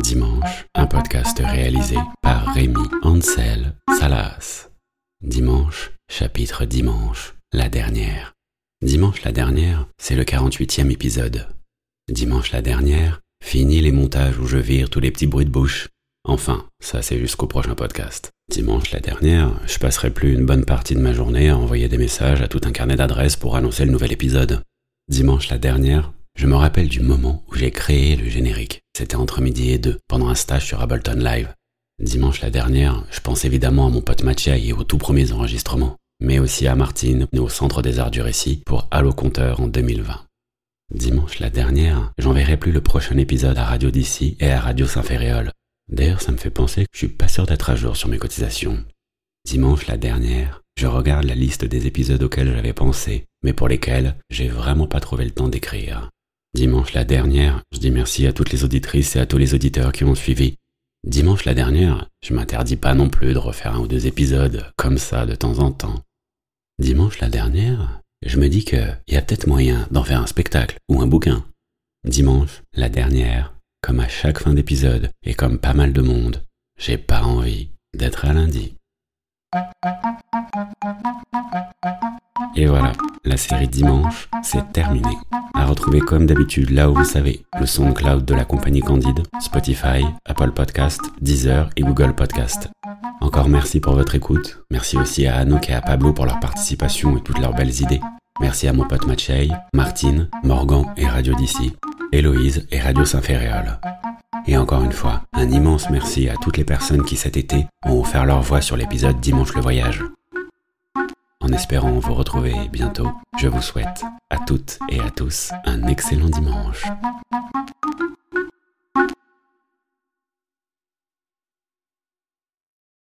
Dimanche, un podcast réalisé par Rémi Ansel Salas. Dimanche, chapitre Dimanche, la dernière. Dimanche la dernière, c'est le 48e épisode. Dimanche la dernière, fini les montages où je vire tous les petits bruits de bouche. Enfin, ça c'est jusqu'au prochain podcast. Dimanche la dernière, je passerai plus une bonne partie de ma journée à envoyer des messages à tout un carnet d'adresses pour annoncer le nouvel épisode. Dimanche la dernière, je me rappelle du moment où j'ai créé le générique. C'était entre midi et deux, pendant un stage sur Ableton Live. Dimanche la dernière, je pense évidemment à mon pote Mathieu et aux tout premiers enregistrements, mais aussi à Martine au Centre des Arts du Récit pour Allo Compteur en 2020. Dimanche la dernière, j'enverrai plus le prochain épisode à Radio d'ici et à Radio Saint-Féréol. D'ailleurs, ça me fait penser que je suis pas sûr d'être à jour sur mes cotisations. Dimanche la dernière, je regarde la liste des épisodes auxquels j'avais pensé, mais pour lesquels j'ai vraiment pas trouvé le temps d'écrire. Dimanche la dernière, je dis merci à toutes les auditrices et à tous les auditeurs qui ont suivi. Dimanche la dernière, je m'interdis pas non plus de refaire un ou deux épisodes comme ça de temps en temps. Dimanche la dernière, je me dis qu'il y a peut-être moyen d'en faire un spectacle ou un bouquin. Dimanche la dernière, comme à chaque fin d'épisode et comme pas mal de monde, j'ai pas envie d'être à lundi. Et voilà, la série Dimanche, c'est terminé. Retrouver comme d'habitude là où vous savez, le SoundCloud de la compagnie Candide, Spotify, Apple Podcast, Deezer et Google Podcast. Encore merci pour votre écoute. Merci aussi à Anouk et à Pablo pour leur participation et toutes leurs belles idées. Merci à mon pote Mathieu, Martine, Morgan et Radio d'ici, Héloïse et Radio Saint-Féréol. Et encore une fois, un immense merci à toutes les personnes qui cet été ont offert leur voix sur l'épisode Dimanche le voyage. En espérant vous retrouver bientôt, je vous souhaite à toutes et à tous un excellent dimanche.